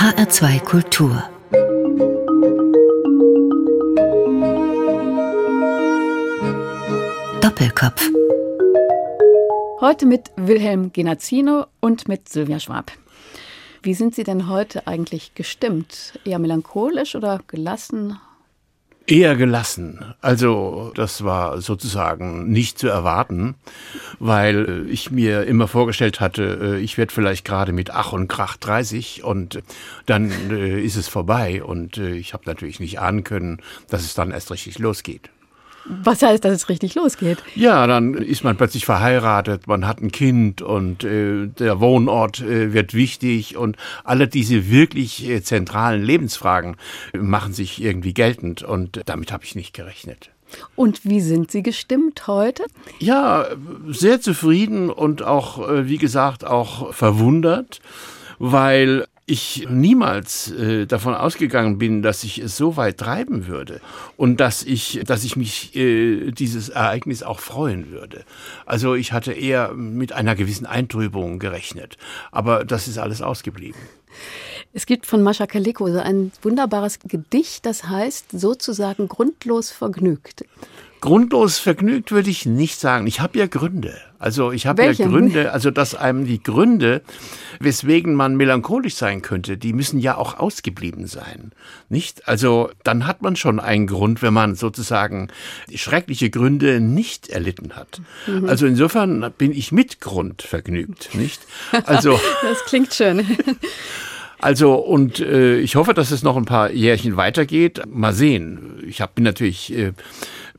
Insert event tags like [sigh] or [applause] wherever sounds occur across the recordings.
HR2 Kultur Doppelkopf Heute mit Wilhelm Genazzino und mit Sylvia Schwab. Wie sind Sie denn heute eigentlich gestimmt? Eher melancholisch oder gelassen? Eher gelassen. Also das war sozusagen nicht zu erwarten, weil äh, ich mir immer vorgestellt hatte, äh, ich werde vielleicht gerade mit Ach und Krach 30 und dann äh, ist es vorbei und ich habe natürlich nicht ahnen können, dass es dann erst richtig losgeht. Was heißt, dass es richtig losgeht? Ja, dann ist man plötzlich verheiratet, man hat ein Kind und äh, der Wohnort äh, wird wichtig und alle diese wirklich äh, zentralen Lebensfragen machen sich irgendwie geltend und damit habe ich nicht gerechnet. Und wie sind Sie gestimmt heute? Ja, sehr zufrieden und auch, äh, wie gesagt, auch verwundert, weil ich niemals äh, davon ausgegangen bin, dass ich es so weit treiben würde und dass ich, dass ich mich äh, dieses Ereignis auch freuen würde. Also ich hatte eher mit einer gewissen Eintrübung gerechnet, aber das ist alles ausgeblieben. Es gibt von Mascha Kaleko so ein wunderbares Gedicht, das heißt sozusagen grundlos vergnügt. Grundlos vergnügt würde ich nicht sagen. Ich habe ja Gründe. Also ich habe ja Gründe, also dass einem die Gründe, weswegen man melancholisch sein könnte, die müssen ja auch ausgeblieben sein. Nicht? Also dann hat man schon einen Grund, wenn man sozusagen schreckliche Gründe nicht erlitten hat. Mhm. Also insofern bin ich mit Grund vergnügt, nicht? Also [laughs] das klingt schön. Also und äh, ich hoffe, dass es noch ein paar Jährchen weitergeht. Mal sehen. Ich hab, bin natürlich äh,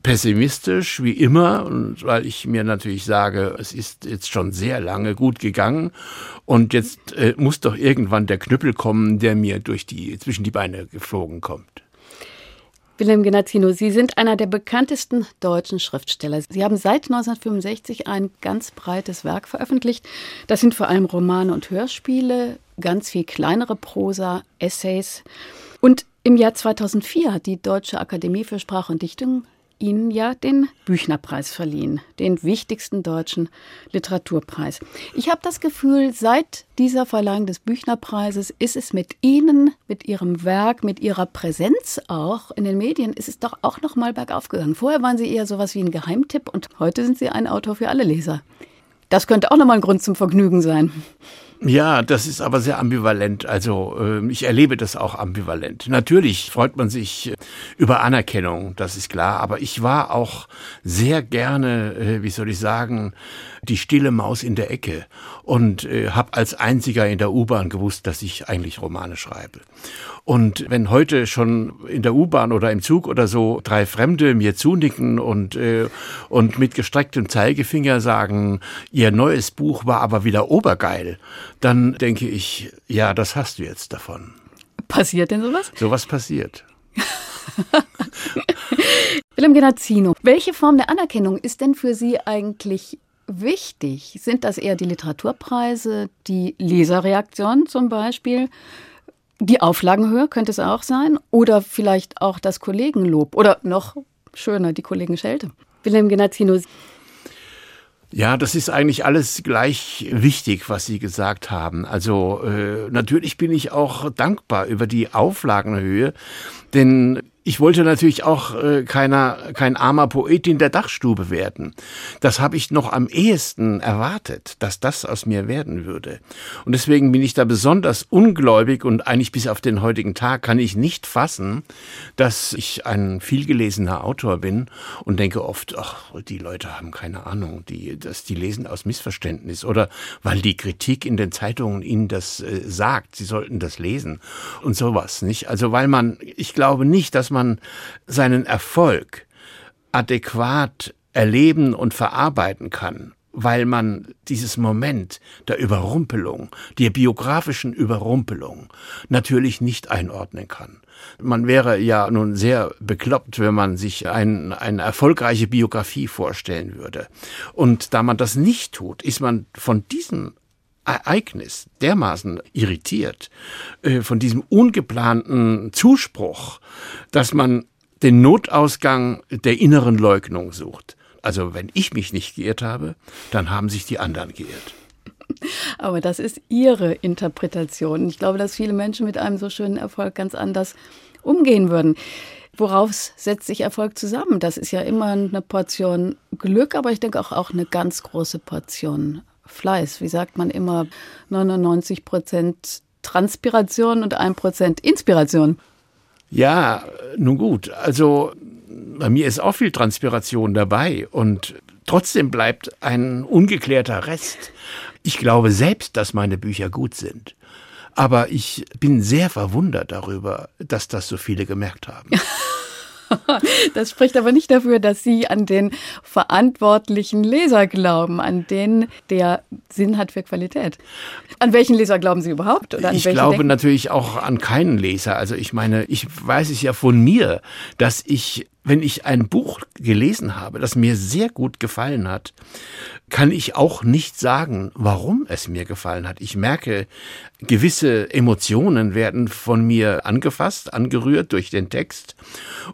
pessimistisch wie immer, und weil ich mir natürlich sage, es ist jetzt schon sehr lange gut gegangen und jetzt äh, muss doch irgendwann der Knüppel kommen, der mir durch die zwischen die Beine geflogen kommt. Wilhelm Genazzino, Sie sind einer der bekanntesten deutschen Schriftsteller. Sie haben seit 1965 ein ganz breites Werk veröffentlicht. Das sind vor allem Romane und Hörspiele, ganz viel kleinere Prosa, Essays. Und im Jahr 2004 hat die Deutsche Akademie für Sprache und Dichtung Ihnen ja den Büchnerpreis verliehen, den wichtigsten deutschen Literaturpreis. Ich habe das Gefühl, seit dieser Verleihung des Büchnerpreises ist es mit Ihnen, mit Ihrem Werk, mit Ihrer Präsenz auch in den Medien, ist es doch auch noch mal bergauf gegangen. Vorher waren Sie eher sowas wie ein Geheimtipp und heute sind Sie ein Autor für alle Leser. Das könnte auch noch mal ein Grund zum Vergnügen sein. Ja, das ist aber sehr ambivalent. Also äh, ich erlebe das auch ambivalent. Natürlich freut man sich äh, über Anerkennung, das ist klar. Aber ich war auch sehr gerne, äh, wie soll ich sagen, die stille Maus in der Ecke und äh, habe als einziger in der U-Bahn gewusst, dass ich eigentlich Romane schreibe. Und wenn heute schon in der U-Bahn oder im Zug oder so drei Fremde mir zunicken und, äh, und mit gestrecktem Zeigefinger sagen, ihr neues Buch war aber wieder obergeil, dann denke ich, ja, das hast du jetzt davon. Passiert denn sowas? Sowas passiert. [laughs] Willem Genazzino, welche Form der Anerkennung ist denn für Sie eigentlich wichtig? Sind das eher die Literaturpreise, die Leserreaktion zum Beispiel? Die Auflagenhöhe könnte es auch sein oder vielleicht auch das Kollegenlob oder noch schöner, die Kollegenschelte. Wilhelm Genazzino. Ja, das ist eigentlich alles gleich wichtig, was Sie gesagt haben. Also äh, natürlich bin ich auch dankbar über die Auflagenhöhe, denn ich wollte natürlich auch äh, keiner, kein armer Poet in der Dachstube werden. Das habe ich noch am ehesten erwartet, dass das aus mir werden würde. Und deswegen bin ich da besonders ungläubig und eigentlich bis auf den heutigen Tag kann ich nicht fassen, dass ich ein vielgelesener Autor bin und denke oft, ach, die Leute haben keine Ahnung, die, dass die lesen aus Missverständnis oder weil die Kritik in den Zeitungen ihnen das äh, sagt, sie sollten das lesen und sowas, nicht? Also weil man, ich glaube nicht, dass man seinen Erfolg adäquat erleben und verarbeiten kann, weil man dieses Moment der Überrumpelung, der biografischen Überrumpelung natürlich nicht einordnen kann. Man wäre ja nun sehr bekloppt, wenn man sich ein, eine erfolgreiche Biografie vorstellen würde. Und da man das nicht tut, ist man von diesem Ereignis dermaßen irritiert, äh, von diesem ungeplanten Zuspruch, dass man den Notausgang der inneren Leugnung sucht. Also wenn ich mich nicht geirrt habe, dann haben sich die anderen geirrt. Aber das ist Ihre Interpretation. Ich glaube, dass viele Menschen mit einem so schönen Erfolg ganz anders umgehen würden. Woraus setzt sich Erfolg zusammen? Das ist ja immer eine Portion Glück, aber ich denke auch, auch eine ganz große Portion Fleiß. Wie sagt man immer, 99 Prozent Transpiration und 1 Prozent Inspiration. Ja, nun gut. Also bei mir ist auch viel Transpiration dabei und trotzdem bleibt ein ungeklärter Rest. Ich glaube selbst, dass meine Bücher gut sind. Aber ich bin sehr verwundert darüber, dass das so viele gemerkt haben. [laughs] [laughs] Das spricht aber nicht dafür, dass Sie an den verantwortlichen Leser glauben, an den der Sinn hat für Qualität. An welchen Leser glauben Sie überhaupt? Oder an ich glaube denken? natürlich auch an keinen Leser. Also ich meine, ich weiß es ja von mir, dass ich wenn ich ein Buch gelesen habe, das mir sehr gut gefallen hat, kann ich auch nicht sagen, warum es mir gefallen hat. Ich merke, gewisse Emotionen werden von mir angefasst, angerührt durch den Text.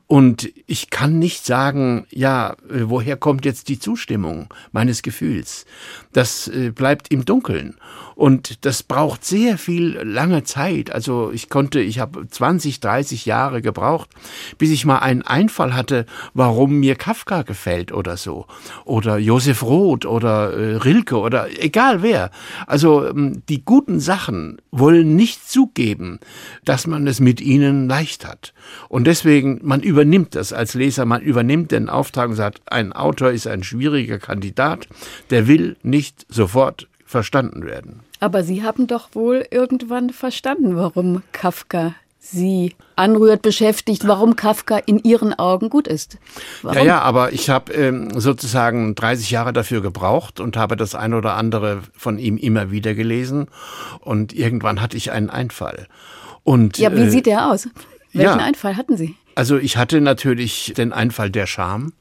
Und ich kann nicht sagen, ja, woher kommt jetzt die Zustimmung meines Gefühls? Das äh, bleibt im Dunkeln. Und das braucht sehr viel lange Zeit. Also ich konnte, ich habe 20, 30 Jahre gebraucht, bis ich mal einen Einfall hatte, warum mir Kafka gefällt oder so. Oder Josef Roth oder äh, Rilke oder egal wer. Also ähm, die guten Sachen wollen nicht zugeben, dass man es mit ihnen leicht hat. Und deswegen, man übernimmt das als Leser, man übernimmt den Auftrag und sagt, ein Autor ist ein schwieriger Kandidat, der will nicht sofort verstanden werden. Aber Sie haben doch wohl irgendwann verstanden, warum Kafka Sie anrührt, beschäftigt, warum Kafka in Ihren Augen gut ist. Warum? Ja, ja, aber ich habe ähm, sozusagen 30 Jahre dafür gebraucht und habe das ein oder andere von ihm immer wieder gelesen. Und irgendwann hatte ich einen Einfall. Und, ja, wie äh, sieht der aus? Welchen ja, Einfall hatten Sie? Also ich hatte natürlich den Einfall der Scham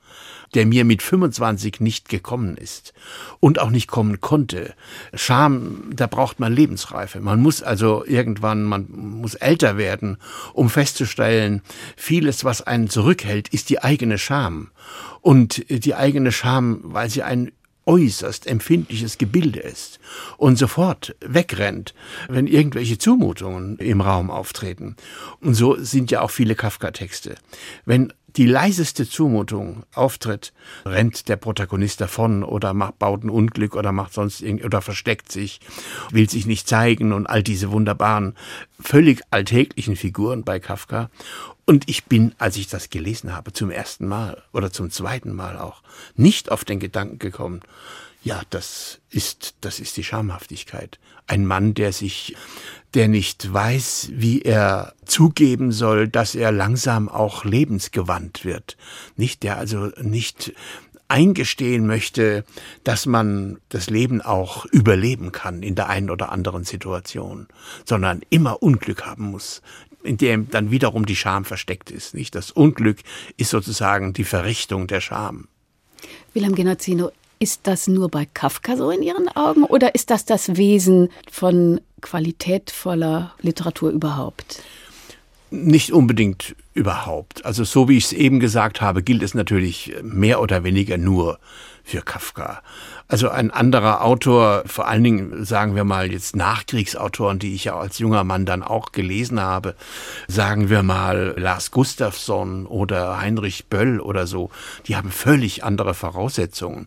der mir mit 25 nicht gekommen ist und auch nicht kommen konnte. Scham, da braucht man Lebensreife. Man muss also irgendwann, man muss älter werden, um festzustellen, vieles, was einen zurückhält, ist die eigene Scham. Und die eigene Scham, weil sie ein äußerst empfindliches Gebilde ist und sofort wegrennt, wenn irgendwelche Zumutungen im Raum auftreten. Und so sind ja auch viele Kafka-Texte. Wenn die leiseste Zumutung auftritt, rennt der Protagonist davon oder macht, baut ein Unglück oder macht sonst irgend oder versteckt sich, will sich nicht zeigen und all diese wunderbaren, völlig alltäglichen Figuren bei Kafka. Und ich bin, als ich das gelesen habe, zum ersten Mal oder zum zweiten Mal auch, nicht auf den Gedanken gekommen, ja, das ist, das ist die Schamhaftigkeit. Ein Mann, der sich, der nicht weiß, wie er zugeben soll, dass er langsam auch lebensgewandt wird. Nicht, der also nicht eingestehen möchte, dass man das Leben auch überleben kann in der einen oder anderen Situation, sondern immer Unglück haben muss, in dem dann wiederum die Scham versteckt ist. Nicht das Unglück ist sozusagen die Verrichtung der Scham. Wilhelm Genazzino, ist das nur bei Kafka so in Ihren Augen oder ist das das Wesen von qualitätvoller Literatur überhaupt? Nicht unbedingt überhaupt. Also so wie ich es eben gesagt habe, gilt es natürlich mehr oder weniger nur für Kafka. Also ein anderer Autor, vor allen Dingen sagen wir mal jetzt Nachkriegsautoren, die ich ja als junger Mann dann auch gelesen habe, sagen wir mal Lars Gustafsson oder Heinrich Böll oder so, die haben völlig andere Voraussetzungen,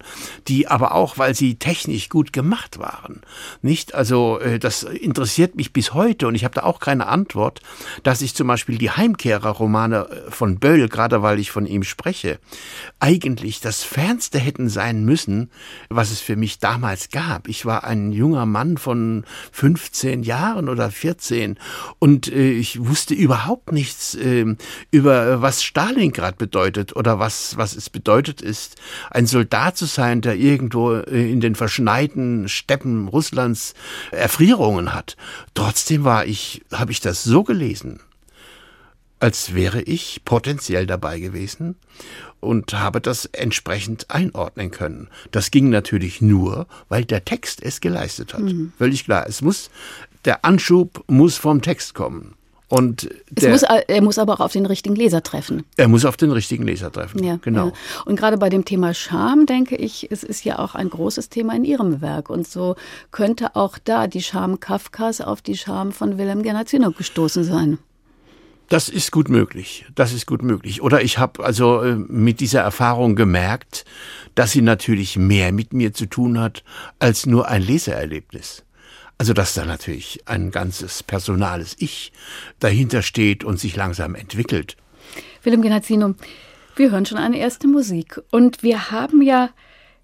die aber auch, weil sie technisch gut gemacht waren, nicht? Also äh, das interessiert mich bis heute und ich habe da auch keine Antwort, dass ich zum Beispiel die Heimkehrer-Romane äh, von Böll, gerade weil ich von ihm spreche, eigentlich das Fernste hätten sein müssen, was was es für mich damals gab. Ich war ein junger Mann von 15 Jahren oder 14 und äh, ich wusste überhaupt nichts äh, über was Stalingrad bedeutet oder was, was es bedeutet ist, ein Soldat zu sein, der irgendwo äh, in den verschneiten Steppen Russlands Erfrierungen hat. Trotzdem war ich, habe ich das so gelesen, als wäre ich potenziell dabei gewesen und habe das entsprechend einordnen können. Das ging natürlich nur, weil der Text es geleistet hat. Mhm. Völlig klar. Es muss, der Anschub muss vom Text kommen. Und der, muss, er muss aber auch auf den richtigen Leser treffen. Er muss auf den richtigen Leser treffen. Ja, genau. Ja. Und gerade bei dem Thema Scham denke ich, es ist ja auch ein großes Thema in Ihrem Werk. Und so könnte auch da die Scham Kafkas auf die Scham von Wilhelm Genazzino gestoßen sein. Das ist gut möglich. Das ist gut möglich. Oder ich habe also äh, mit dieser Erfahrung gemerkt, dass sie natürlich mehr mit mir zu tun hat als nur ein Lesererlebnis. Also dass da natürlich ein ganzes personales Ich dahinter steht und sich langsam entwickelt. Willem Genazzino, wir hören schon eine erste Musik. Und wir haben ja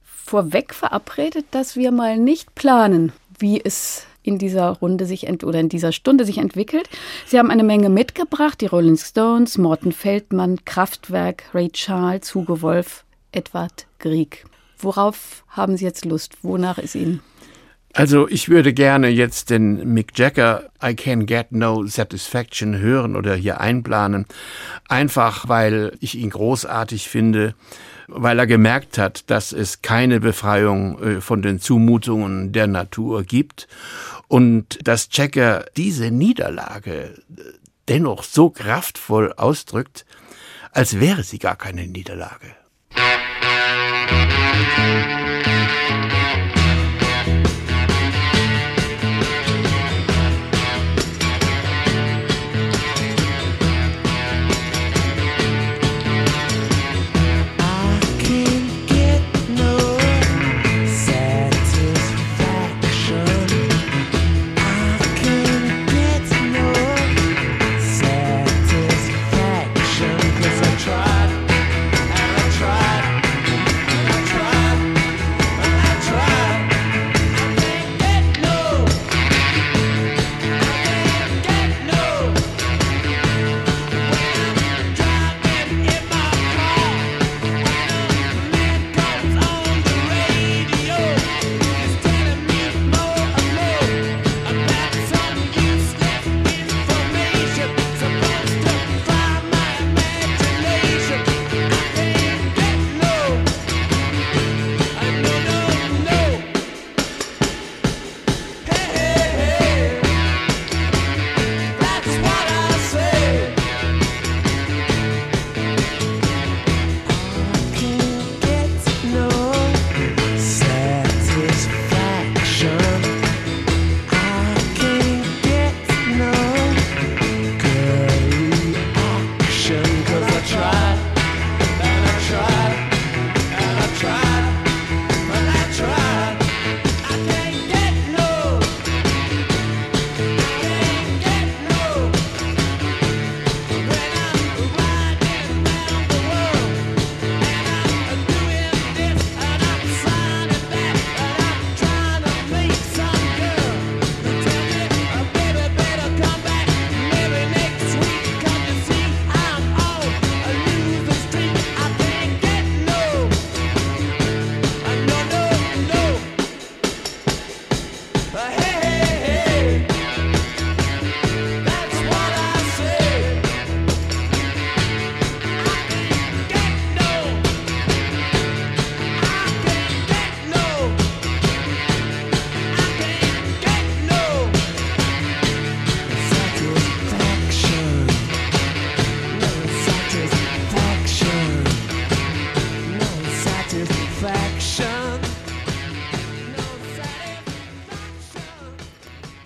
vorweg verabredet, dass wir mal nicht planen, wie es in dieser Runde sich oder in dieser Stunde sich entwickelt. Sie haben eine Menge mitgebracht, die Rolling Stones, Morten Feldmann, Kraftwerk, Ray Charles, Hugo Wolf, Edward Grieg. Worauf haben Sie jetzt Lust? Wonach ist Ihnen? Also ich würde gerne jetzt den Mick Jagger I Can Get No Satisfaction hören oder hier einplanen, einfach weil ich ihn großartig finde, weil er gemerkt hat, dass es keine Befreiung äh, von den Zumutungen der Natur gibt und dass Jagger diese Niederlage äh, dennoch so kraftvoll ausdrückt, als wäre sie gar keine Niederlage. Musik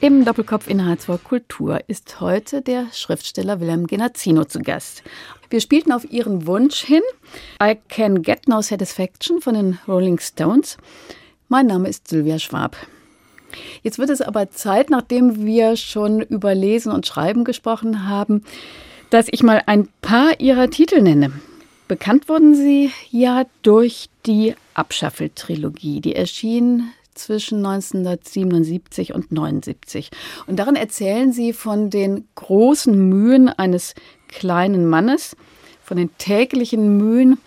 Im Doppelkopf Inhaltsvoll Kultur ist heute der Schriftsteller Wilhelm Genazzino zu Gast. Wir spielten auf Ihren Wunsch hin I Can Get No Satisfaction von den Rolling Stones. Mein Name ist Sylvia Schwab. Jetzt wird es aber Zeit, nachdem wir schon über Lesen und Schreiben gesprochen haben, dass ich mal ein paar Ihrer Titel nenne. Bekannt wurden sie ja durch die Abschaffel-Trilogie. Die erschien zwischen 1977 und 79. Und darin erzählen sie von den großen Mühen eines kleinen Mannes, von den täglichen Mühen.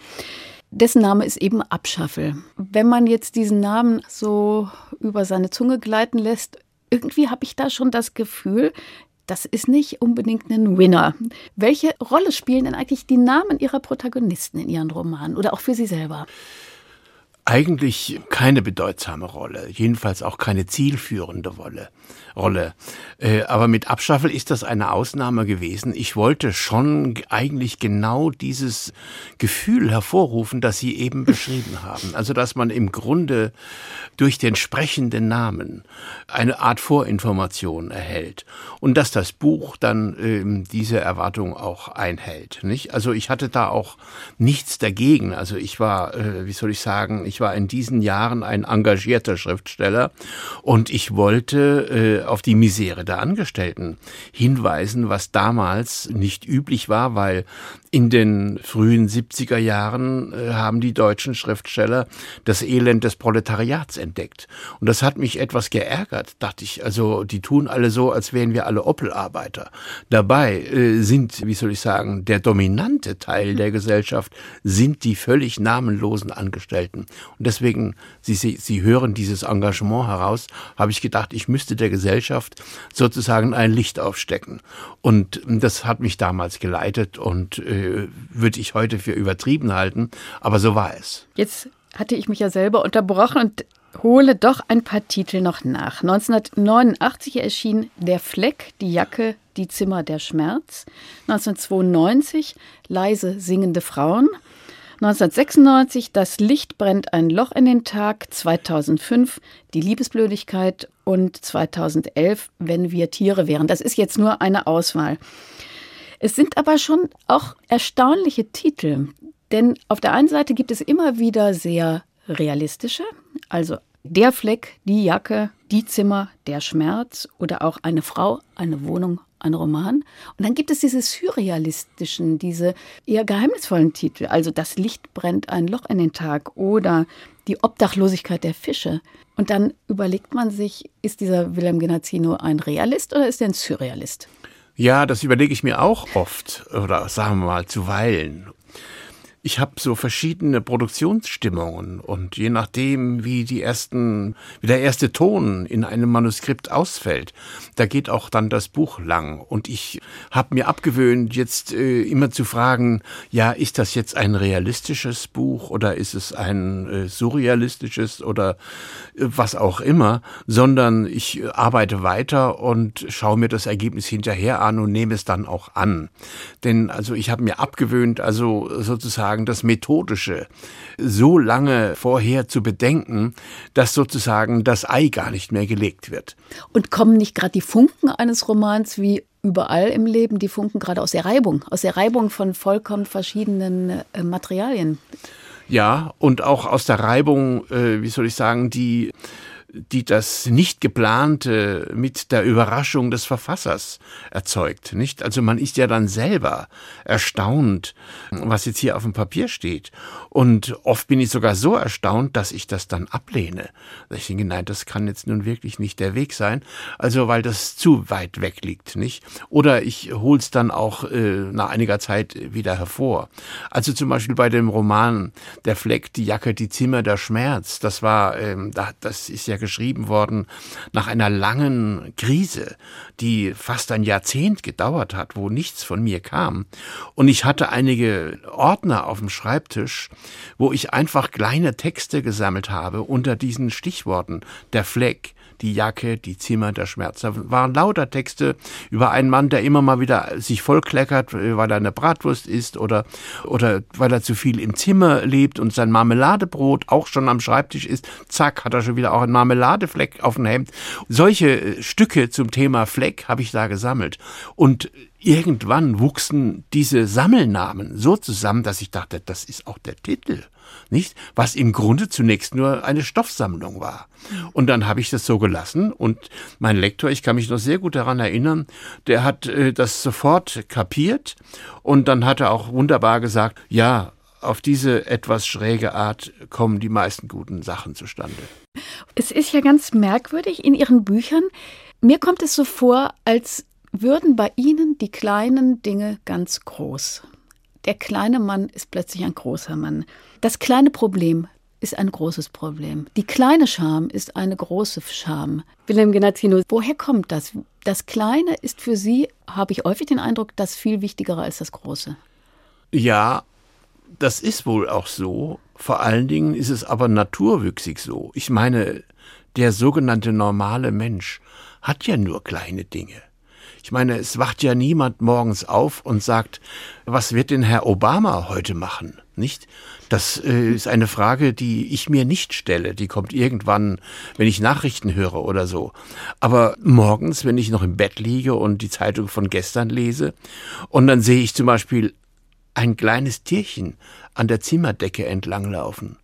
Dessen Name ist eben Abschaffel. Wenn man jetzt diesen Namen so über seine Zunge gleiten lässt, irgendwie habe ich da schon das Gefühl, das ist nicht unbedingt ein Winner. Welche Rolle spielen denn eigentlich die Namen Ihrer Protagonisten in Ihren Romanen oder auch für Sie selber? Eigentlich keine bedeutsame Rolle, jedenfalls auch keine zielführende Rolle. Rolle. Äh, aber mit Abstaffel ist das eine Ausnahme gewesen. Ich wollte schon eigentlich genau dieses Gefühl hervorrufen, das Sie eben beschrieben [laughs] haben. Also, dass man im Grunde durch den sprechenden Namen eine Art Vorinformation erhält und dass das Buch dann ähm, diese Erwartung auch einhält. Nicht? Also ich hatte da auch nichts dagegen. Also ich war, äh, wie soll ich sagen, ich war in diesen Jahren ein engagierter Schriftsteller und ich wollte äh, auf die Misere der Angestellten hinweisen, was damals nicht üblich war, weil in den frühen 70er Jahren äh, haben die deutschen Schriftsteller das Elend des Proletariats entdeckt. Und das hat mich etwas geärgert, dachte ich. Also die tun alle so, als wären wir alle Opel-Arbeiter. Dabei äh, sind, wie soll ich sagen, der dominante Teil der Gesellschaft sind die völlig namenlosen Angestellten. Und deswegen, Sie, Sie, Sie hören dieses Engagement heraus, habe ich gedacht, ich müsste der Gesellschaft sozusagen ein Licht aufstecken. Und das hat mich damals geleitet und äh, würde ich heute für übertrieben halten, aber so war es. Jetzt hatte ich mich ja selber unterbrochen und hole doch ein paar Titel noch nach. 1989 erschien Der Fleck, die Jacke, die Zimmer der Schmerz. 1992 Leise singende Frauen. 1996 Das Licht brennt ein Loch in den Tag. 2005 Die Liebesblödigkeit und 2011 Wenn wir Tiere wären. Das ist jetzt nur eine Auswahl. Es sind aber schon auch erstaunliche Titel, denn auf der einen Seite gibt es immer wieder sehr realistische, also der Fleck, die Jacke, die Zimmer, der Schmerz oder auch eine Frau, eine Wohnung, ein Roman. Und dann gibt es diese surrealistischen, diese eher geheimnisvollen Titel, also das Licht brennt ein Loch in den Tag oder die Obdachlosigkeit der Fische. Und dann überlegt man sich, ist dieser Wilhelm Genazzino ein Realist oder ist er ein Surrealist? Ja, das überlege ich mir auch oft oder sagen wir mal zuweilen ich habe so verschiedene Produktionsstimmungen und je nachdem, wie die ersten, wie der erste Ton in einem Manuskript ausfällt, da geht auch dann das Buch lang. Und ich habe mir abgewöhnt, jetzt äh, immer zu fragen, ja, ist das jetzt ein realistisches Buch oder ist es ein äh, surrealistisches oder äh, was auch immer, sondern ich arbeite weiter und schaue mir das Ergebnis hinterher an und nehme es dann auch an. Denn also ich habe mir abgewöhnt, also sozusagen sozusagen das Methodische so lange vorher zu bedenken, dass sozusagen das Ei gar nicht mehr gelegt wird. Und kommen nicht gerade die Funken eines Romans wie überall im Leben, die Funken gerade aus der Reibung, aus der Reibung von vollkommen verschiedenen äh, Materialien? Ja, und auch aus der Reibung, äh, wie soll ich sagen, die die das nicht geplante mit der Überraschung des Verfassers erzeugt, nicht? Also man ist ja dann selber erstaunt, was jetzt hier auf dem Papier steht. Und oft bin ich sogar so erstaunt, dass ich das dann ablehne. Ich denke, nein, das kann jetzt nun wirklich nicht der Weg sein. Also, weil das zu weit weg liegt, nicht? Oder ich hol's dann auch äh, nach einiger Zeit wieder hervor. Also zum Beispiel bei dem Roman Der Fleck, die Jacke, die Zimmer, der Schmerz. Das war, ähm, das ist ja geschrieben worden nach einer langen Krise, die fast ein Jahrzehnt gedauert hat, wo nichts von mir kam. Und ich hatte einige Ordner auf dem Schreibtisch, wo ich einfach kleine Texte gesammelt habe unter diesen Stichworten. Der Fleck, die Jacke, die Zimmer, der Schmerz. Da waren lauter Texte über einen Mann, der immer mal wieder sich vollkleckert, weil er eine Bratwurst isst oder, oder weil er zu viel im Zimmer lebt und sein Marmeladebrot auch schon am Schreibtisch ist. Zack, hat er schon wieder auch einen Marmeladefleck auf dem Hemd. Solche äh, Stücke zum Thema Fleck habe ich da gesammelt. Und irgendwann wuchsen diese Sammelnamen so zusammen, dass ich dachte, das ist auch der Titel nicht? Was im Grunde zunächst nur eine Stoffsammlung war. Und dann habe ich das so gelassen und mein Lektor, ich kann mich noch sehr gut daran erinnern, der hat äh, das sofort kapiert und dann hat er auch wunderbar gesagt, ja, auf diese etwas schräge Art kommen die meisten guten Sachen zustande. Es ist ja ganz merkwürdig in Ihren Büchern. Mir kommt es so vor, als würden bei Ihnen die kleinen Dinge ganz groß. Der kleine Mann ist plötzlich ein großer Mann. Das kleine Problem ist ein großes Problem. Die kleine Scham ist eine große Scham. Wilhelm Genazzino, woher kommt das? Das Kleine ist für Sie, habe ich häufig den Eindruck, das viel Wichtigere als das Große. Ja, Das ist wohl auch so. Vor allen Dingen ist es aber naturwüchsig so. Ich meine, der sogenannte normale Mensch hat ja nur kleine Dinge. Ich meine, es wacht ja niemand morgens auf und sagt, was wird denn Herr Obama heute machen? Nicht? Das äh, ist eine Frage, die ich mir nicht stelle. Die kommt irgendwann, wenn ich Nachrichten höre oder so. Aber morgens, wenn ich noch im Bett liege und die Zeitung von gestern lese, und dann sehe ich zum Beispiel ein kleines Tierchen an der Zimmerdecke entlanglaufen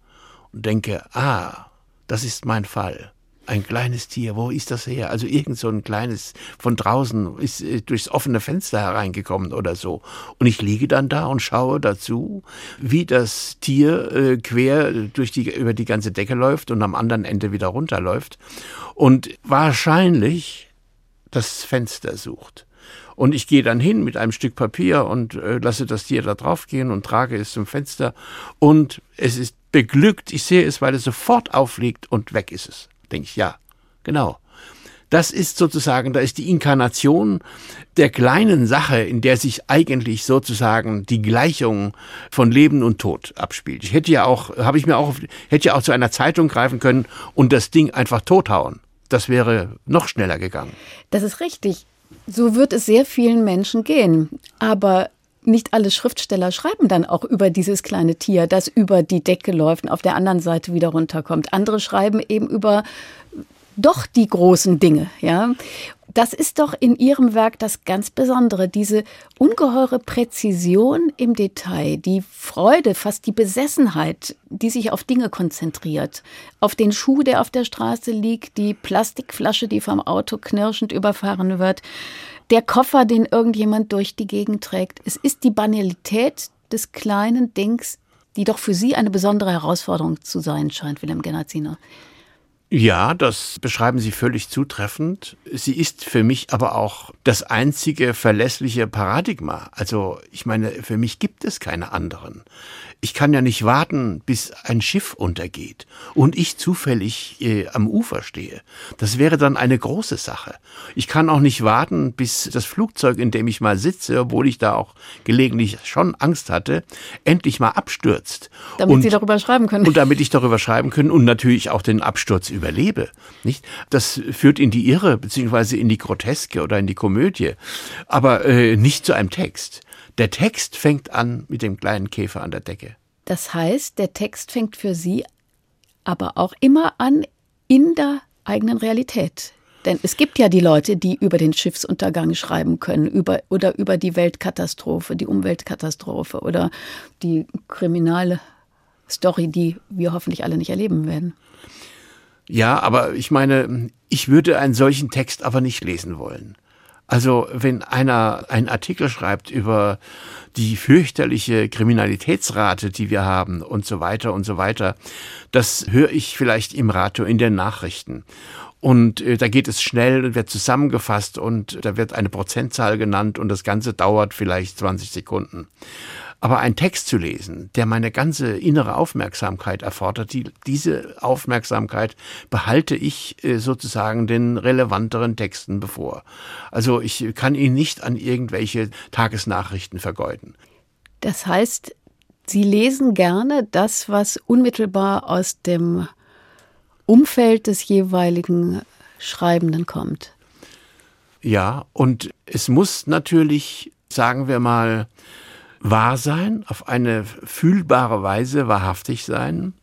und denke, ah, das ist mein Fall ein kleines Tier, wo ist das her? Also irgend so ein kleines von draußen ist äh, durchs offene Fenster hereingekommen oder so. Und ich liege dann da und schaue dazu, wie das Tier äh, quer durch die, über die ganze Decke läuft und am anderen Ende wieder runterläuft und wahrscheinlich das Fenster sucht. Und ich gehe dann hin mit einem Stück Papier und äh, lasse das Tier da drauf gehen und trage es zum Fenster. Und es ist beglückt. Ich sehe es, weil es sofort aufliegt und weg ist es denke ich, ja, genau. Das ist sozusagen, da ist die Inkarnation der kleinen Sache, in der sich eigentlich sozusagen die Gleichung von Leben und Tod abspielt. Ich hätte ja auch, habe ich mir auch, hätte ja auch zu einer Zeitung greifen können und das Ding einfach tothauen. Das wäre noch schneller gegangen. Das ist richtig. So wird es sehr vielen Menschen gehen. Aber nicht alle Schriftsteller schreiben dann auch über dieses kleine Tier, das über die Decke läuft und auf der anderen Seite wieder runterkommt. Andere schreiben eben über doch die großen Dinge, ja. Das ist doch in Ihrem Werk das ganz Besondere, diese ungeheure Präzision im Detail, die Freude, fast die Besessenheit, die sich auf Dinge konzentriert. Auf den Schuh, der auf der Straße liegt, die Plastikflasche, die vom Auto knirschend überfahren wird der Koffer, den irgendjemand durch die Gegend trägt. Es ist die Banalität des kleinen Dings, die doch für Sie eine besondere Herausforderung zu sein scheint, Wilhelm Genazzino. Ja, das beschreiben Sie völlig zutreffend. Sie ist für mich aber auch das einzige verlässliche Paradigma. Also ich meine, für mich gibt es keine anderen. Ich kann ja nicht warten, bis ein Schiff untergeht und ich zufällig äh, am Ufer stehe. Das wäre dann eine große Sache. Ich kann auch nicht warten, bis das Flugzeug, in dem ich mal sitze, obwohl ich da auch gelegentlich schon Angst hatte, endlich mal abstürzt. Damit und, Sie darüber schreiben können. Und damit ich darüber schreiben können und natürlich auch den Absturz überlebe. Nicht? Das führt in die Irre, beziehungsweise in die Groteske oder in die Komödie, aber äh, nicht zu einem Text. Der Text fängt an mit dem kleinen Käfer an der Decke. Das heißt, der Text fängt für Sie aber auch immer an in der eigenen Realität. Denn es gibt ja die Leute, die über den Schiffsuntergang schreiben können, über, oder über die Weltkatastrophe, die Umweltkatastrophe oder die kriminale Story, die wir hoffentlich alle nicht erleben werden. Ja, aber ich meine, ich würde einen solchen Text aber nicht lesen wollen. Also wenn einer einen Artikel schreibt über die fürchterliche Kriminalitätsrate, die wir haben und so weiter und so weiter, das höre ich vielleicht im Radio in den Nachrichten. Und äh, da geht es schnell und wird zusammengefasst und da wird eine Prozentzahl genannt und das Ganze dauert vielleicht 20 Sekunden. Aber einen Text zu lesen, der meine ganze innere Aufmerksamkeit erfordert, die, diese Aufmerksamkeit behalte ich äh, sozusagen den relevanteren Texten bevor. Also ich kann ihn nicht an irgendwelche Tagesnachrichten vergeuden. Das heißt, Sie lesen gerne das, was unmittelbar aus dem Umfeld des jeweiligen Schreibenden kommt. Ja, und es muss natürlich, sagen wir mal, wahr sein, auf eine fühlbare Weise wahrhaftig sein.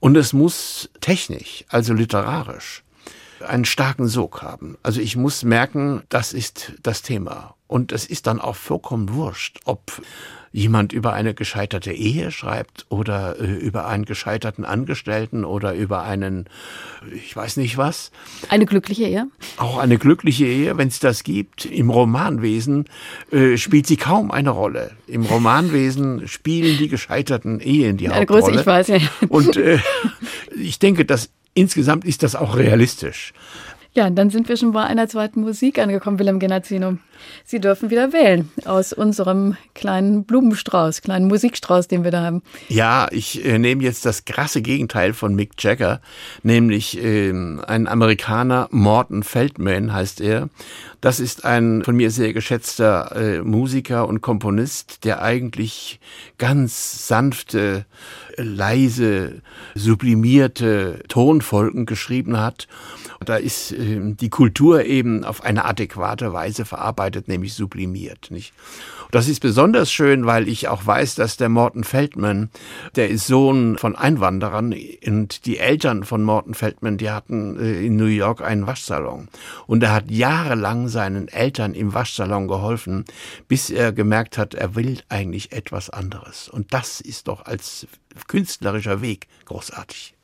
Und es muss technisch, also literarisch, einen starken Sog haben. Also ich muss merken, das ist das Thema. Und es ist dann auch vollkommen wurscht, ob jemand über eine gescheiterte Ehe schreibt oder äh, über einen gescheiterten Angestellten oder über einen, ich weiß nicht was. Eine glückliche Ehe? Auch eine glückliche Ehe, wenn es das gibt. Im Romanwesen äh, spielt sie kaum eine Rolle. Im Romanwesen spielen die gescheiterten Ehen die eine Hauptrolle. Größe, ich weiß, ja. Und äh, ich denke, dass insgesamt ist das auch realistisch. Ja, und dann sind wir schon bei einer zweiten Musik angekommen, Willem Genazzino. Sie dürfen wieder wählen aus unserem kleinen Blumenstrauß, kleinen Musikstrauß, den wir da haben. Ja, ich äh, nehme jetzt das krasse Gegenteil von Mick Jagger, nämlich äh, ein Amerikaner, Morton Feldman heißt er. Das ist ein von mir sehr geschätzter äh, Musiker und Komponist, der eigentlich ganz sanfte, leise, sublimierte Tonfolgen geschrieben hat. Da ist äh, die Kultur eben auf eine adäquate Weise verarbeitet, nämlich sublimiert. Nicht? Das ist besonders schön, weil ich auch weiß, dass der Morton Feldman, der ist Sohn von Einwanderern und die Eltern von Morton Feldman, die hatten äh, in New York einen Waschsalon. Und er hat jahrelang seinen Eltern im Waschsalon geholfen, bis er gemerkt hat, er will eigentlich etwas anderes. Und das ist doch als künstlerischer Weg großartig.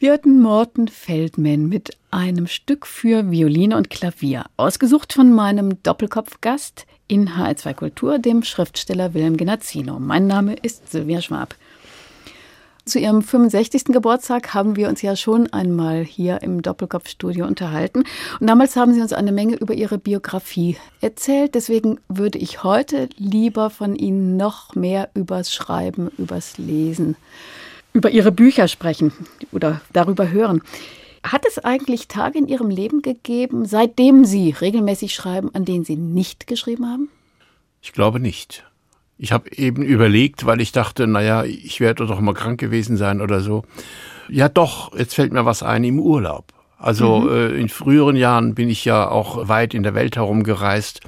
Wir hörten Morten Feldman mit einem Stück für Violine und Klavier, ausgesucht von meinem Doppelkopfgast in HR2 Kultur, dem Schriftsteller Wilhelm Genazzino. Mein Name ist Silvia Schwab. Zu ihrem 65. Geburtstag haben wir uns ja schon einmal hier im Doppelkopfstudio unterhalten. Und damals haben Sie uns eine Menge über Ihre Biografie erzählt. Deswegen würde ich heute lieber von Ihnen noch mehr übers Schreiben, übers Lesen über Ihre Bücher sprechen oder darüber hören. Hat es eigentlich Tage in Ihrem Leben gegeben, seitdem Sie regelmäßig schreiben, an denen Sie nicht geschrieben haben? Ich glaube nicht. Ich habe eben überlegt, weil ich dachte, naja, ich werde doch mal krank gewesen sein oder so. Ja doch, jetzt fällt mir was ein im Urlaub. Also mhm. äh, in früheren Jahren bin ich ja auch weit in der Welt herumgereist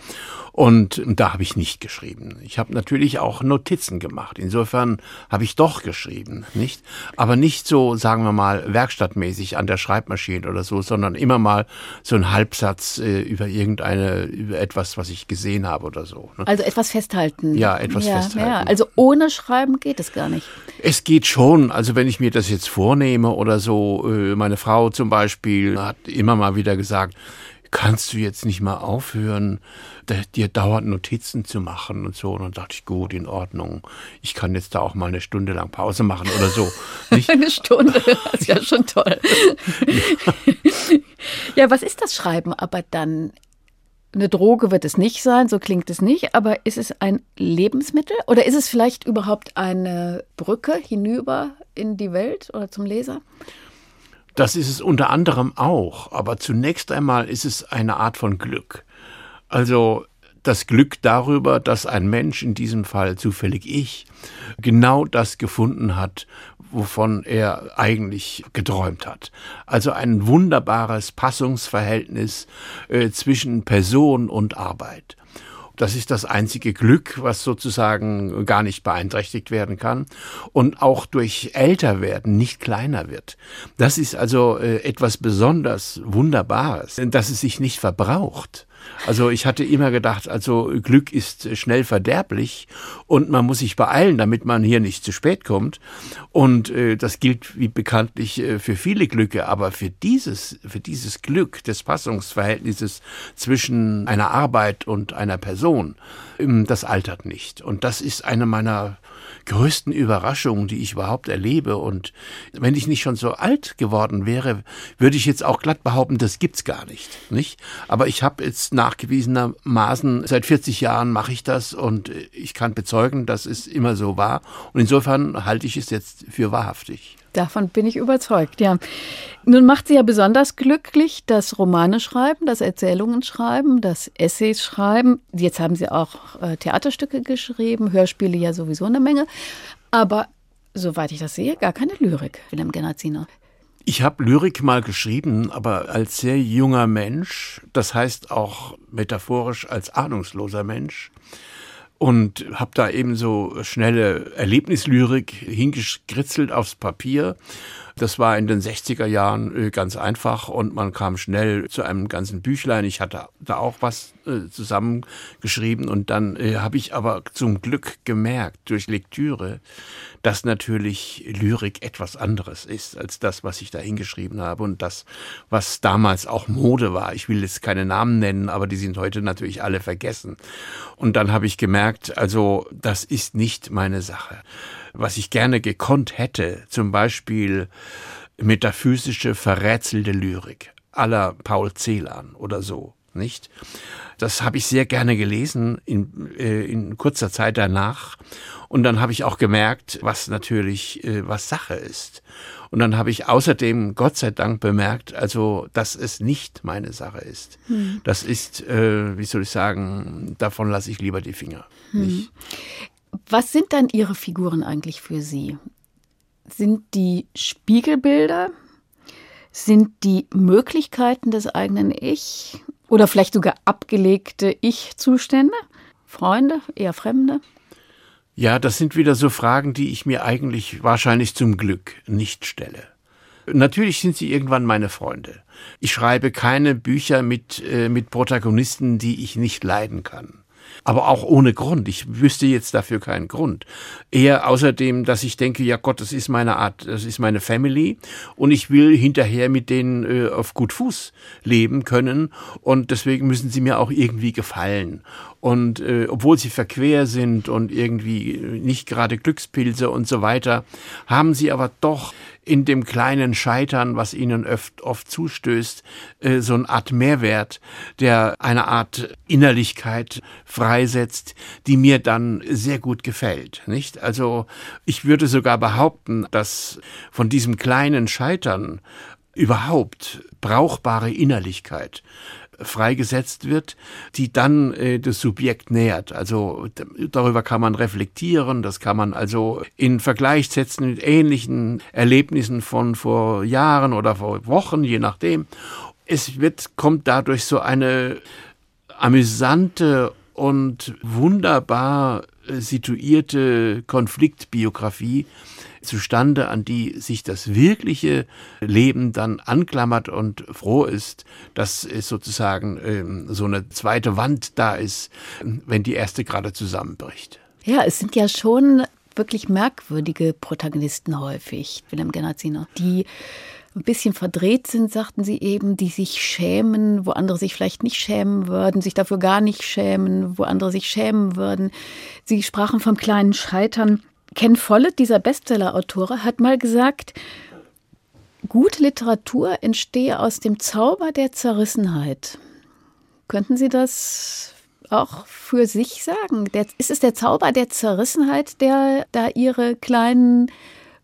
und da habe ich nicht geschrieben. Ich habe natürlich auch Notizen gemacht. Insofern habe ich doch geschrieben, nicht? Aber nicht so, sagen wir mal, werkstattmäßig an der Schreibmaschine oder so, sondern immer mal so ein Halbsatz äh, über irgendeine, über etwas, was ich gesehen habe oder so. Ne? Also etwas festhalten. Ja, etwas ja, festhalten. Ja. Also ohne Schreiben geht es gar nicht. Es geht schon. Also wenn ich mir das jetzt vornehme oder so, äh, meine Frau zum Beispiel hat immer mal wieder gesagt, kannst du jetzt nicht mal aufhören, dir dauernd Notizen zu machen und so. Und dann dachte ich, gut, in Ordnung. Ich kann jetzt da auch mal eine Stunde lang Pause machen oder so. [laughs] Nicht? eine Stunde, das ist ja schon toll. ja. [laughs] ja, was ist das Schreiben aber dann? Eine Droge wird es nicht sein, so klingt es nicht, aber ist es ein Lebensmittel oder ist es vielleicht überhaupt eine Brücke hinüber in die Welt oder zum Leser? Das ist es unter anderem auch, aber zunächst einmal ist es eine Art von Glück. Also das Glück darüber, dass ein Mensch, in diesem Fall zufällig ich, genau das gefunden hat, wovon er eigentlich geträumt hat. Also ein wunderbares Passungsverhältnis äh, zwischen Person und Arbeit. Das ist das einzige Glück, was sozusagen gar nicht beeinträchtigt werden kann und auch durch Älterwerden nicht kleiner wird. Das ist also äh, etwas besonders Wunderbares, dass es sich nicht verbraucht. Also ich hatte immer gedacht, also Glück ist schnell verderblich und man muss sich beeilen, damit man hier nicht zu spät kommt. Und äh, das gilt wie bekanntlich äh, für viele Glücke, aber für dieses, für dieses Glück des Passungsverhältnisses zwischen einer Arbeit und einer Person, ähm, das altert nicht. Und das ist eine meiner größten Überraschungen, die ich überhaupt erlebe. Und wenn ich nicht schon so alt geworden wäre, würde ich jetzt auch glatt behaupten, das gibt's gar nicht, nicht? Aber ich habe jetzt nachgewiesenermaßen seit 40 Jahren mache ich das und ich kann bezeugen, dass es immer so war. Und insofern halte ich es jetzt für wahrhaftig. Davon bin ich überzeugt, ja. Nun macht sie ja besonders glücklich das Romane schreiben, das Erzählungen schreiben, das Essays schreiben. Jetzt haben Sie auch äh, Theaterstücke geschrieben, Hörspiele ja sowieso eine Menge. Aber soweit ich das sehe, gar keine Lyrik, Wilhelm Genazziner. Ich habe Lyrik mal geschrieben, aber als sehr junger Mensch, das heißt auch metaphorisch als ahnungsloser Mensch und habe da eben so schnelle Erlebnislyrik hingekritzelt aufs Papier. Das war in den 60er Jahren äh, ganz einfach und man kam schnell zu einem ganzen Büchlein. Ich hatte da auch was äh, zusammengeschrieben und dann äh, habe ich aber zum Glück gemerkt durch Lektüre, dass natürlich Lyrik etwas anderes ist als das, was ich da hingeschrieben habe und das, was damals auch Mode war. Ich will jetzt keine Namen nennen, aber die sind heute natürlich alle vergessen. Und dann habe ich gemerkt, also das ist nicht meine Sache. Was ich gerne gekonnt hätte, zum Beispiel metaphysische, verrätselte Lyrik aller Paul Celan oder so nicht? Das habe ich sehr gerne gelesen in, äh, in kurzer Zeit danach. Und dann habe ich auch gemerkt, was natürlich, äh, was Sache ist. Und dann habe ich außerdem, Gott sei Dank, bemerkt, also, dass es nicht meine Sache ist. Hm. Das ist, äh, wie soll ich sagen, davon lasse ich lieber die Finger. Hm. Was sind dann Ihre Figuren eigentlich für Sie? Sind die Spiegelbilder? Sind die Möglichkeiten des eigenen Ich? Oder vielleicht sogar abgelegte Ich-Zustände? Freunde, eher Fremde? Ja, das sind wieder so Fragen, die ich mir eigentlich wahrscheinlich zum Glück nicht stelle. Natürlich sind sie irgendwann meine Freunde. Ich schreibe keine Bücher mit, äh, mit Protagonisten, die ich nicht leiden kann aber auch ohne Grund. Ich wüsste jetzt dafür keinen Grund. Eher außerdem, dass ich denke, ja Gott, das ist meine Art, das ist meine Family und ich will hinterher mit denen äh, auf gut Fuß leben können und deswegen müssen sie mir auch irgendwie gefallen. Und äh, obwohl sie verquer sind und irgendwie nicht gerade Glückspilze und so weiter, haben sie aber doch in dem kleinen Scheitern, was ihnen oft, oft zustößt, äh, so eine Art Mehrwert, der eine Art Innerlichkeit freisetzt, die mir dann sehr gut gefällt, nicht? Also, ich würde sogar behaupten, dass von diesem kleinen Scheitern überhaupt brauchbare Innerlichkeit freigesetzt wird, die dann äh, das Subjekt nährt. Also darüber kann man reflektieren, das kann man also in Vergleich setzen mit ähnlichen Erlebnissen von vor Jahren oder vor Wochen, je nachdem. Es wird, kommt dadurch so eine amüsante und wunderbar situierte Konfliktbiografie zustande, an die sich das wirkliche Leben dann anklammert und froh ist, dass es sozusagen ähm, so eine zweite Wand da ist, wenn die erste gerade zusammenbricht. Ja, es sind ja schon wirklich merkwürdige Protagonisten häufig, Wilhelm Genazziner, die ein bisschen verdreht sind, sagten sie eben, die sich schämen, wo andere sich vielleicht nicht schämen würden, sich dafür gar nicht schämen, wo andere sich schämen würden. Sie sprachen vom kleinen Scheitern. Ken Follett, dieser Bestseller-Autore, hat mal gesagt, gute Literatur entstehe aus dem Zauber der Zerrissenheit. Könnten Sie das auch für sich sagen? Der, ist es der Zauber der Zerrissenheit, der da Ihre kleinen,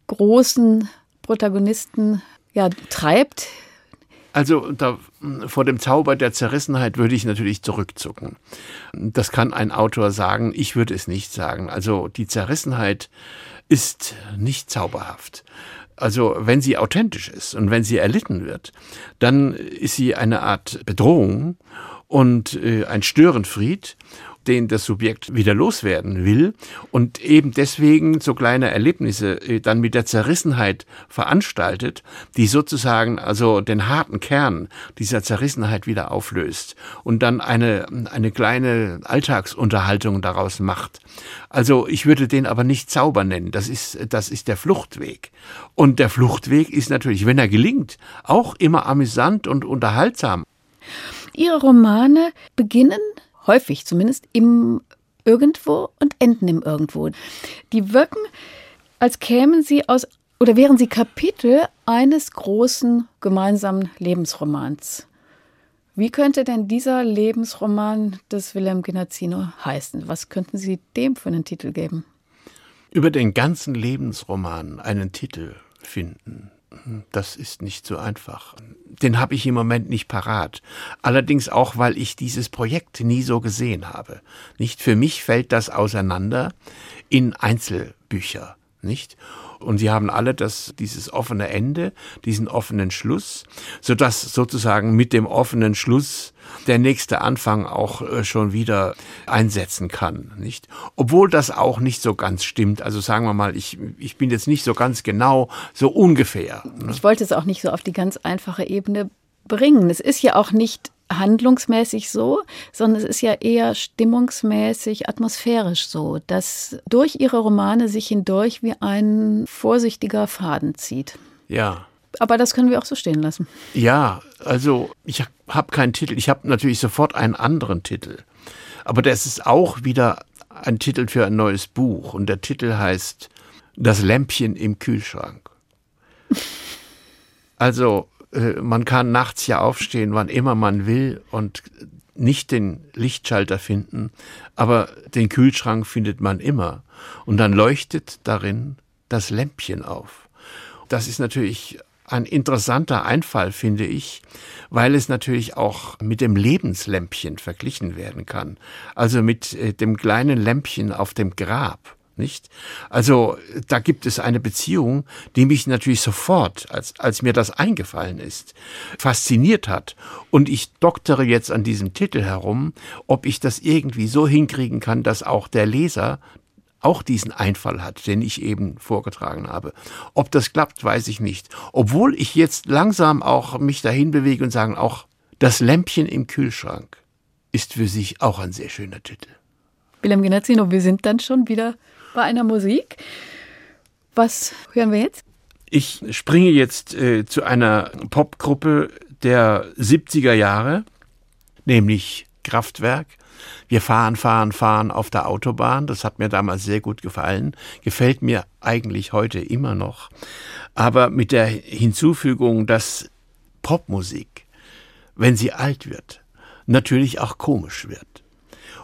großen Protagonisten ja, treibt? Also da, vor dem Zauber der Zerrissenheit würde ich natürlich zurückzucken. Das kann ein Autor sagen, ich würde es nicht sagen. Also die Zerrissenheit ist nicht zauberhaft. Also wenn sie authentisch ist und wenn sie erlitten wird, dann ist sie eine Art Bedrohung und äh, ein Störenfried den das Subjekt wieder loswerden will und eben deswegen so kleine Erlebnisse äh, dann mit der Zerrissenheit veranstaltet, die sozusagen also den harten Kern dieser Zerrissenheit wieder auflöst und dann eine, eine kleine Alltagsunterhaltung daraus macht. Also ich würde den aber nicht Zauber nennen. Das ist, das ist der Fluchtweg. Und der Fluchtweg ist natürlich, wenn er gelingt, auch immer amüsant und unterhaltsam. Ihre Romane beginnen häufig zumindest, im Irgendwo und enden im Irgendwo. Die wirken, als kämen sie aus oder wären sie Kapitel eines großen gemeinsamen Lebensromans. Wie könnte denn dieser Lebensroman des Wilhelm Genazzino heißen? Was könnten Sie dem für einen Titel geben? Über den ganzen Lebensroman einen Titel finden. Das ist nicht so einfach. Den habe ich im Moment nicht parat. Allerdings auch, weil ich dieses Projekt nie so gesehen habe. Nicht für mich fällt das auseinander in Einzelbücher, nicht? Und sie haben alle das, dieses offene Ende, diesen offenen Schluss, sodass sozusagen mit dem offenen Schluss der nächste Anfang auch äh, schon wieder einsetzen kann, nicht? Obwohl das auch nicht so ganz stimmt. Also sagen wir mal, ich, ich bin jetzt nicht so ganz genau, so ungefähr. Ne? Ich wollte es auch nicht so auf die ganz einfache Ebene bringen. Es ist ja auch nicht handlungsmäßig so, sondern es ist ja eher stimmungsmäßig, atmosphärisch so, dass durch ihre Romane sich hindurch wie ein vorsichtiger Faden zieht. Ja. Aber das können wir auch so stehen lassen. Ja, also ich habe keinen Titel. Ich habe natürlich sofort einen anderen Titel. Aber das ist auch wieder ein Titel für ein neues Buch. Und der Titel heißt Das Lämpchen im Kühlschrank. Also man kann nachts ja aufstehen, wann immer man will und nicht den Lichtschalter finden, aber den Kühlschrank findet man immer. Und dann leuchtet darin das Lämpchen auf. Das ist natürlich ein interessanter Einfall, finde ich, weil es natürlich auch mit dem Lebenslämpchen verglichen werden kann. Also mit äh, dem kleinen Lämpchen auf dem Grab nicht? Also da gibt es eine Beziehung, die mich natürlich sofort, als, als mir das eingefallen ist, fasziniert hat. Und ich doktere jetzt an diesem Titel herum, ob ich das irgendwie so hinkriegen kann, dass auch der Leser auch diesen Einfall hat, den ich eben vorgetragen habe. Ob das klappt, weiß ich nicht. Obwohl ich jetzt langsam auch mich dahin bewege und sagen, auch das Lämpchen im Kühlschrank ist für sich auch ein sehr schöner Titel. Wilhelm Genazzino, wir sind dann schon wieder bei einer Musik. Was hören wir jetzt? Ich springe jetzt äh, zu einer Popgruppe der 70er Jahre, nämlich Kraftwerk. Wir fahren, fahren, fahren auf der Autobahn. Das hat mir damals sehr gut gefallen. Gefällt mir eigentlich heute immer noch. Aber mit der Hinzufügung, dass Popmusik, wenn sie alt wird, natürlich auch komisch wird.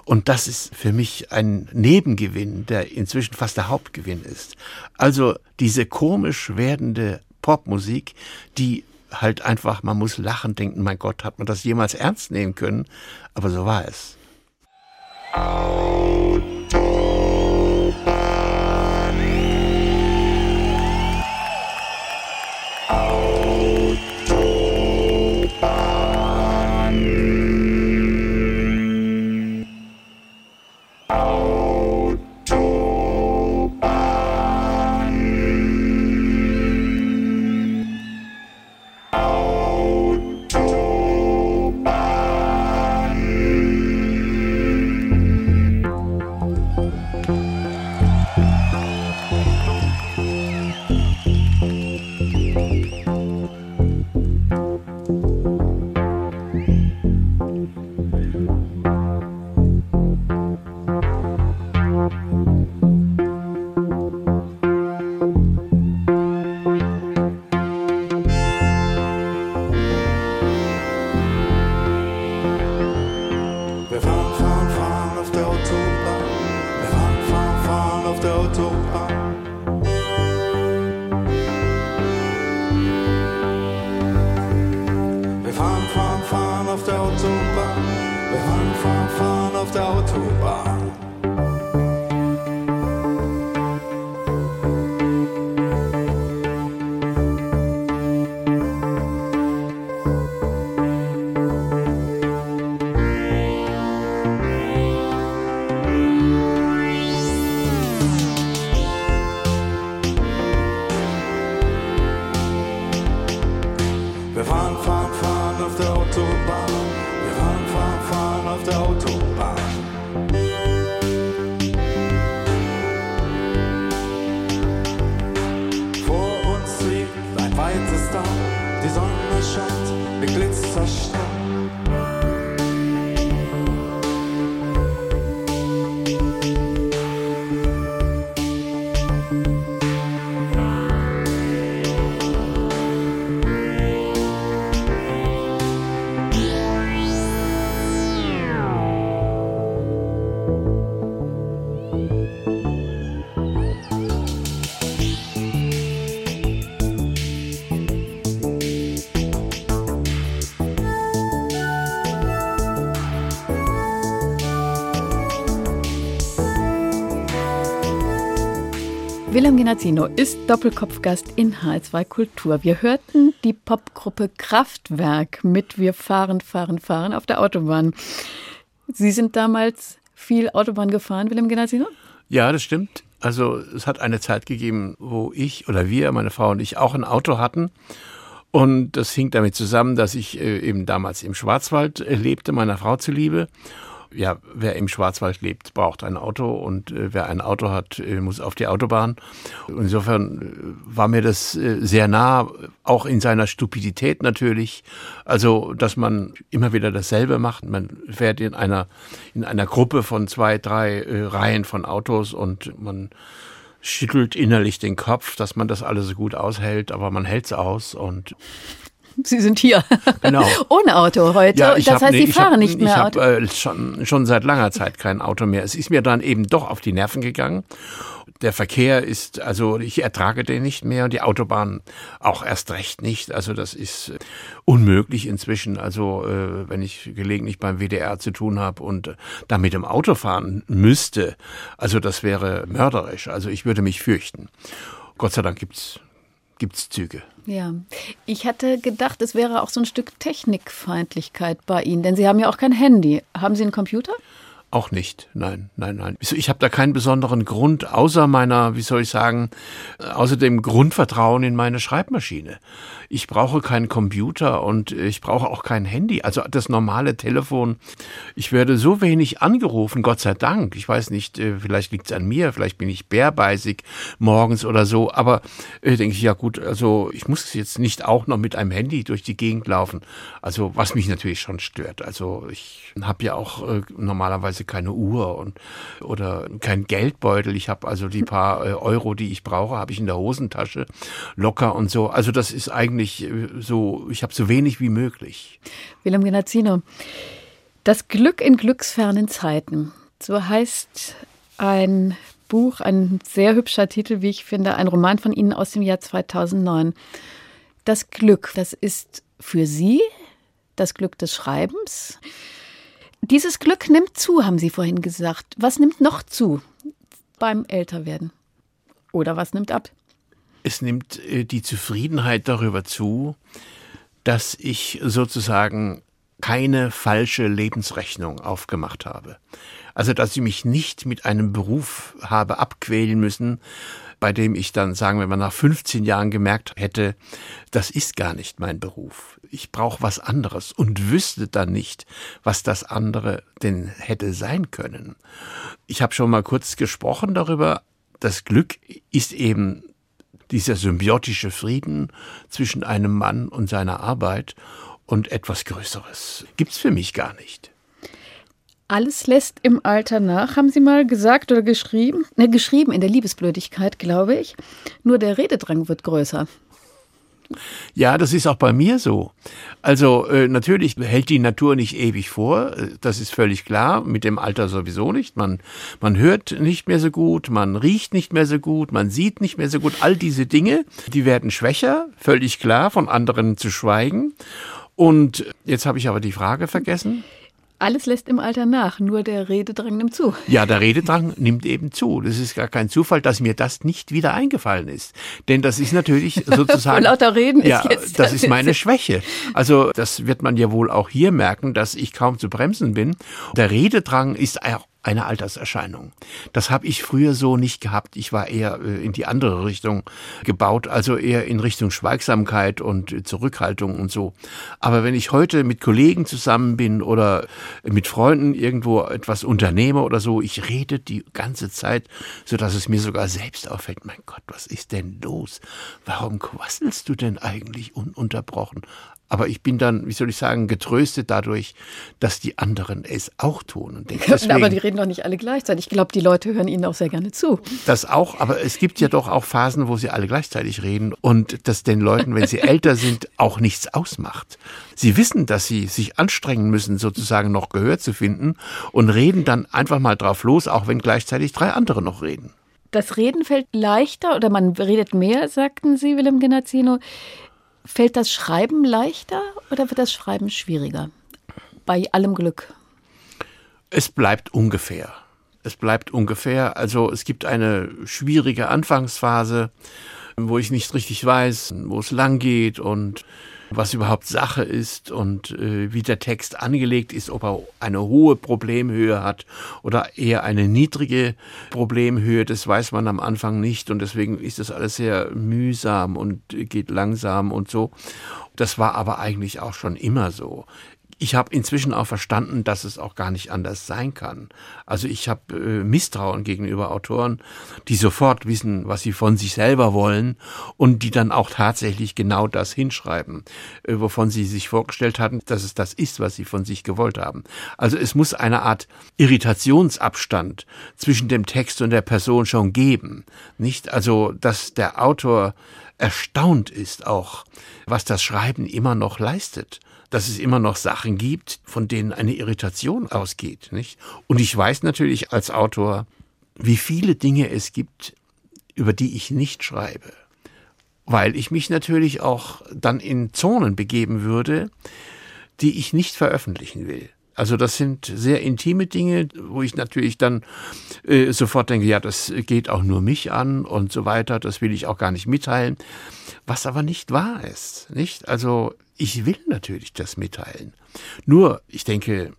Und das ist für mich ein Nebengewinn, der inzwischen fast der Hauptgewinn ist. Also diese komisch werdende Popmusik, die halt einfach, man muss lachen, denken, mein Gott, hat man das jemals ernst nehmen können? Aber so war es. Autobahn. Eu tô Willem Genazzino ist Doppelkopfgast in H2 Kultur. Wir hörten die Popgruppe Kraftwerk mit Wir fahren, fahren, fahren auf der Autobahn. Sie sind damals viel Autobahn gefahren, Willem Genazzino? Ja, das stimmt. Also es hat eine Zeit gegeben, wo ich oder wir, meine Frau und ich, auch ein Auto hatten. Und das hing damit zusammen, dass ich äh, eben damals im Schwarzwald äh, lebte, meiner Frau zuliebe ja, wer im Schwarzwald lebt, braucht ein Auto und äh, wer ein Auto hat, äh, muss auf die Autobahn. Insofern äh, war mir das äh, sehr nah, auch in seiner Stupidität natürlich. Also, dass man immer wieder dasselbe macht. Man fährt in einer, in einer Gruppe von zwei, drei äh, Reihen von Autos und man schüttelt innerlich den Kopf, dass man das alles so gut aushält, aber man hält's aus und Sie sind hier. Genau. [laughs] Ohne Auto heute. Ja, das hab, heißt, nee, Sie fahren hab, nicht mehr ich Auto. habe äh, schon, schon seit langer Zeit kein Auto mehr. Es ist mir dann eben doch auf die Nerven gegangen. Der Verkehr ist, also ich ertrage den nicht mehr und die Autobahn auch erst recht nicht. Also das ist äh, unmöglich inzwischen. Also äh, wenn ich gelegentlich beim WDR zu tun habe und äh, da mit dem Auto fahren müsste, also das wäre mörderisch. Also ich würde mich fürchten. Gott sei Dank gibt's gibt's Züge. Ja, ich hatte gedacht, es wäre auch so ein Stück Technikfeindlichkeit bei Ihnen, denn Sie haben ja auch kein Handy. Haben Sie einen Computer? Auch nicht, nein, nein, nein. Ich habe da keinen besonderen Grund, außer meiner, wie soll ich sagen, außer dem Grundvertrauen in meine Schreibmaschine. Ich brauche keinen Computer und ich brauche auch kein Handy, also das normale Telefon. Ich werde so wenig angerufen, Gott sei Dank. Ich weiß nicht, äh, vielleicht liegt es an mir, vielleicht bin ich bärbeißig morgens oder so, aber äh, denke ich, ja gut, also ich muss jetzt nicht auch noch mit einem Handy durch die Gegend laufen. Also was mich natürlich schon stört. Also ich habe ja auch äh, normalerweise keine Uhr und oder kein Geldbeutel. Ich habe also die paar äh, Euro, die ich brauche, habe ich in der Hosentasche locker und so. Also das ist eigentlich äh, so, ich habe so wenig wie möglich. Willem Genazzino, das Glück in glücksfernen Zeiten. So heißt ein Buch, ein sehr hübscher Titel, wie ich finde, ein Roman von Ihnen aus dem Jahr 2009. Das Glück, das ist für Sie das Glück des Schreibens. Dieses Glück nimmt zu, haben Sie vorhin gesagt. Was nimmt noch zu beim Älterwerden? Oder was nimmt ab? Es nimmt äh, die Zufriedenheit darüber zu, dass ich sozusagen keine falsche Lebensrechnung aufgemacht habe. Also, dass ich mich nicht mit einem Beruf habe abquälen müssen, bei dem ich dann, sagen wir mal, nach 15 Jahren gemerkt hätte, das ist gar nicht mein Beruf. Ich brauche was anderes und wüsste dann nicht, was das andere denn hätte sein können. Ich habe schon mal kurz gesprochen darüber, das Glück ist eben dieser symbiotische Frieden zwischen einem Mann und seiner Arbeit und etwas Größeres gibt's für mich gar nicht. Alles lässt im Alter nach, haben Sie mal gesagt oder geschrieben? Ne, geschrieben in der Liebesblödigkeit, glaube ich. Nur der Rededrang wird größer. Ja, das ist auch bei mir so. Also äh, natürlich hält die Natur nicht ewig vor, äh, das ist völlig klar, mit dem Alter sowieso nicht. Man, man hört nicht mehr so gut, man riecht nicht mehr so gut, man sieht nicht mehr so gut. All diese Dinge, die werden schwächer, völlig klar, von anderen zu schweigen. Und jetzt habe ich aber die Frage vergessen. Alles lässt im Alter nach, nur der Rededrang nimmt zu. Ja, der Rededrang nimmt eben zu. Das ist gar kein Zufall, dass mir das nicht wieder eingefallen ist. Denn das ist natürlich [laughs] sozusagen. Lauter Reden ist ja, jetzt- das ist meine Schwäche. Also, das wird man ja wohl auch hier merken, dass ich kaum zu bremsen bin. Der Rededrang ist auch eine Alterserscheinung. Das habe ich früher so nicht gehabt. Ich war eher äh, in die andere Richtung gebaut, also eher in Richtung Schweigsamkeit und Zurückhaltung und so. Aber wenn ich heute mit Kollegen zusammen bin oder mit Freunden irgendwo etwas unternehme oder so, ich rede die ganze Zeit, so dass es mir sogar selbst auffällt. Mein Gott, was ist denn los? Warum quasselst du denn eigentlich ununterbrochen? Aber ich bin dann, wie soll ich sagen, getröstet dadurch, dass die anderen es auch tun. Und denke, [laughs] deswegen, aber die reden doch nicht alle gleichzeitig. Ich glaube, die Leute hören ihnen auch sehr gerne zu. Das auch, aber es gibt ja doch auch Phasen, wo sie alle gleichzeitig reden und das den Leuten, wenn sie [laughs] älter sind, auch nichts ausmacht. Sie wissen, dass sie sich anstrengen müssen, sozusagen noch Gehör zu finden und reden dann einfach mal drauf los, auch wenn gleichzeitig drei andere noch reden. Das Reden fällt leichter oder man redet mehr, sagten Sie, Willem Genazzino. Fällt das Schreiben leichter oder wird das Schreiben schwieriger? Bei allem Glück. Es bleibt ungefähr. Es bleibt ungefähr. Also es gibt eine schwierige Anfangsphase, wo ich nicht richtig weiß, wo es lang geht und was überhaupt Sache ist und äh, wie der Text angelegt ist, ob er eine hohe Problemhöhe hat oder eher eine niedrige Problemhöhe, das weiß man am Anfang nicht und deswegen ist das alles sehr mühsam und geht langsam und so. Das war aber eigentlich auch schon immer so ich habe inzwischen auch verstanden, dass es auch gar nicht anders sein kann. Also ich habe äh, Misstrauen gegenüber Autoren, die sofort wissen, was sie von sich selber wollen und die dann auch tatsächlich genau das hinschreiben, äh, wovon sie sich vorgestellt hatten, dass es das ist, was sie von sich gewollt haben. Also es muss eine Art Irritationsabstand zwischen dem Text und der Person schon geben, nicht? Also dass der Autor erstaunt ist auch, was das Schreiben immer noch leistet dass es immer noch Sachen gibt, von denen eine Irritation ausgeht. Nicht? Und ich weiß natürlich als Autor, wie viele Dinge es gibt, über die ich nicht schreibe. Weil ich mich natürlich auch dann in Zonen begeben würde, die ich nicht veröffentlichen will. Also das sind sehr intime Dinge, wo ich natürlich dann äh, sofort denke, ja, das geht auch nur mich an und so weiter, das will ich auch gar nicht mitteilen, was aber nicht wahr ist, nicht? Also ich will natürlich das mitteilen. Nur, ich denke,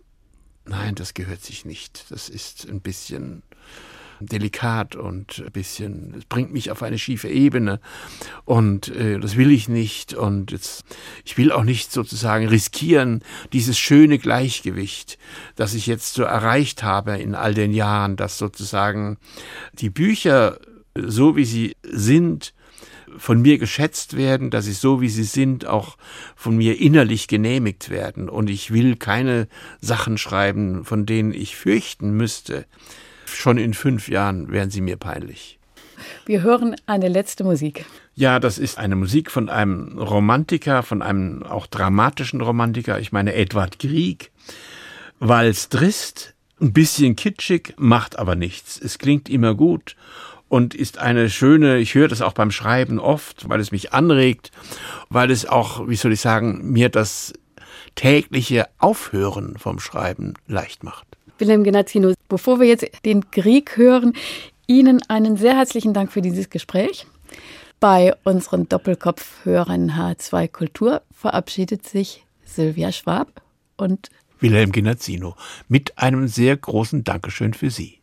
nein, das gehört sich nicht. Das ist ein bisschen delikat und ein bisschen, es bringt mich auf eine schiefe Ebene und äh, das will ich nicht und jetzt, ich will auch nicht sozusagen riskieren, dieses schöne Gleichgewicht, das ich jetzt so erreicht habe in all den Jahren, dass sozusagen die Bücher, so wie sie sind, von mir geschätzt werden, dass sie so wie sie sind auch von mir innerlich genehmigt werden. Und ich will keine Sachen schreiben, von denen ich fürchten müsste. Schon in fünf Jahren wären sie mir peinlich. Wir hören eine letzte Musik. Ja, das ist eine Musik von einem Romantiker, von einem auch dramatischen Romantiker, ich meine Edward Grieg. Walz Drist, ein bisschen kitschig, macht aber nichts. Es klingt immer gut und ist eine schöne, ich höre das auch beim Schreiben oft, weil es mich anregt, weil es auch, wie soll ich sagen, mir das tägliche Aufhören vom Schreiben leicht macht. Wilhelm Genazzino, bevor wir jetzt den Krieg hören, Ihnen einen sehr herzlichen Dank für dieses Gespräch. Bei unseren Doppelkopfhörern H2 Kultur verabschiedet sich Sylvia Schwab und Wilhelm Genazzino mit einem sehr großen Dankeschön für Sie.